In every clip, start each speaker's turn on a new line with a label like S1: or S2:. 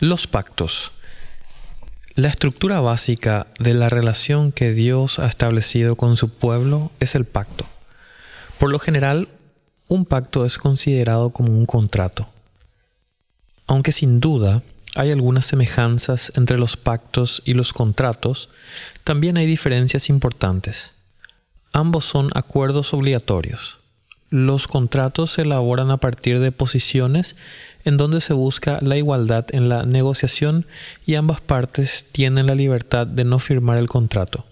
S1: Los pactos. La estructura básica de la relación que Dios ha establecido con su pueblo es el pacto. Por lo general, un pacto es considerado como un contrato. Aunque sin duda hay algunas semejanzas entre los pactos y los contratos, también hay diferencias importantes. Ambos son acuerdos obligatorios. Los contratos se elaboran a partir de posiciones en donde se busca la igualdad en la negociación y ambas partes tienen la libertad de no firmar el contrato.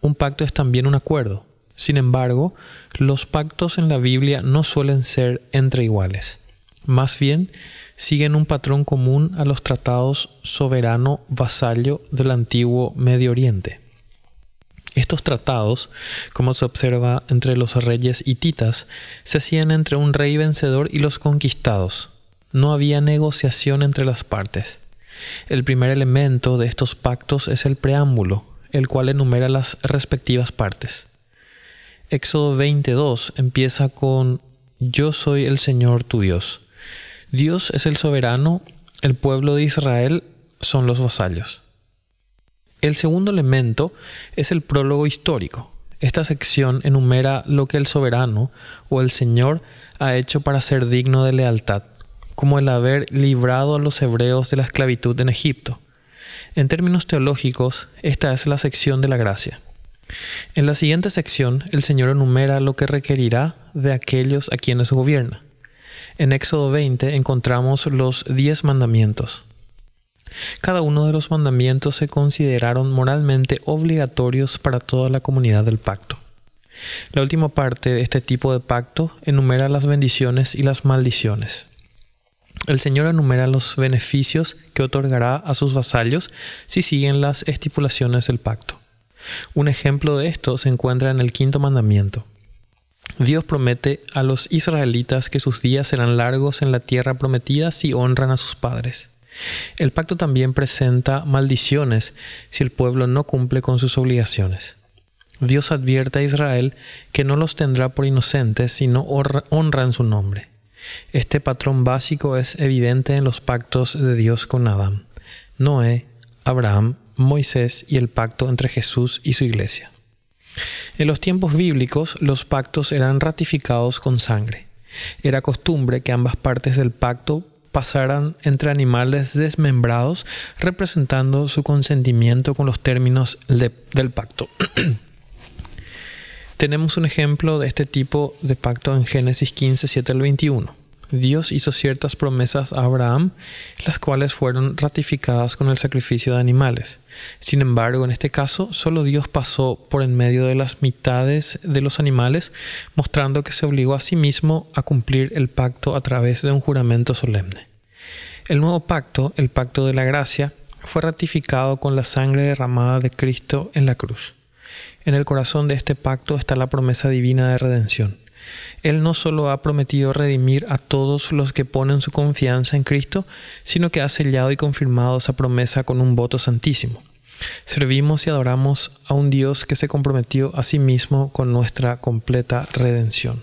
S1: Un pacto es también un acuerdo. Sin embargo, los pactos en la Biblia no suelen ser entre iguales. Más bien, siguen un patrón común a los tratados soberano-vasallo del antiguo Medio Oriente. Estos tratados, como se observa entre los reyes hititas, se hacían entre un rey vencedor y los conquistados. No había negociación entre las partes. El primer elemento de estos pactos es el preámbulo, el cual enumera las respectivas partes. Éxodo 22 empieza con Yo soy el Señor tu Dios. Dios es el soberano, el pueblo de Israel son los vasallos. El segundo elemento es el prólogo histórico. Esta sección enumera lo que el soberano o el Señor ha hecho para ser digno de lealtad, como el haber librado a los hebreos de la esclavitud en Egipto. En términos teológicos, esta es la sección de la gracia. En la siguiente sección, el Señor enumera lo que requerirá de aquellos a quienes gobierna. En Éxodo 20 encontramos los diez mandamientos. Cada uno de los mandamientos se consideraron moralmente obligatorios para toda la comunidad del pacto. La última parte de este tipo de pacto enumera las bendiciones y las maldiciones. El Señor enumera los beneficios que otorgará a sus vasallos si siguen las estipulaciones del pacto. Un ejemplo de esto se encuentra en el quinto mandamiento. Dios promete a los israelitas que sus días serán largos en la tierra prometida si honran a sus padres. El pacto también presenta maldiciones si el pueblo no cumple con sus obligaciones. Dios advierte a Israel que no los tendrá por inocentes si no honran su nombre. Este patrón básico es evidente en los pactos de Dios con Adán, Noé, Abraham, Moisés y el pacto entre Jesús y su iglesia. En los tiempos bíblicos los pactos eran ratificados con sangre. Era costumbre que ambas partes del pacto pasaran entre animales desmembrados, representando su consentimiento con los términos del pacto. Tenemos un ejemplo de este tipo de pacto en Génesis 15, 7 al 21. Dios hizo ciertas promesas a Abraham, las cuales fueron ratificadas con el sacrificio de animales. Sin embargo, en este caso, solo Dios pasó por en medio de las mitades de los animales, mostrando que se obligó a sí mismo a cumplir el pacto a través de un juramento solemne. El nuevo pacto, el pacto de la gracia, fue ratificado con la sangre derramada de Cristo en la cruz. En el corazón de este pacto está la promesa divina de redención. Él no solo ha prometido redimir a todos los que ponen su confianza en Cristo, sino que ha sellado y confirmado esa promesa con un voto santísimo. Servimos y adoramos a un Dios que se comprometió a sí mismo con nuestra completa redención.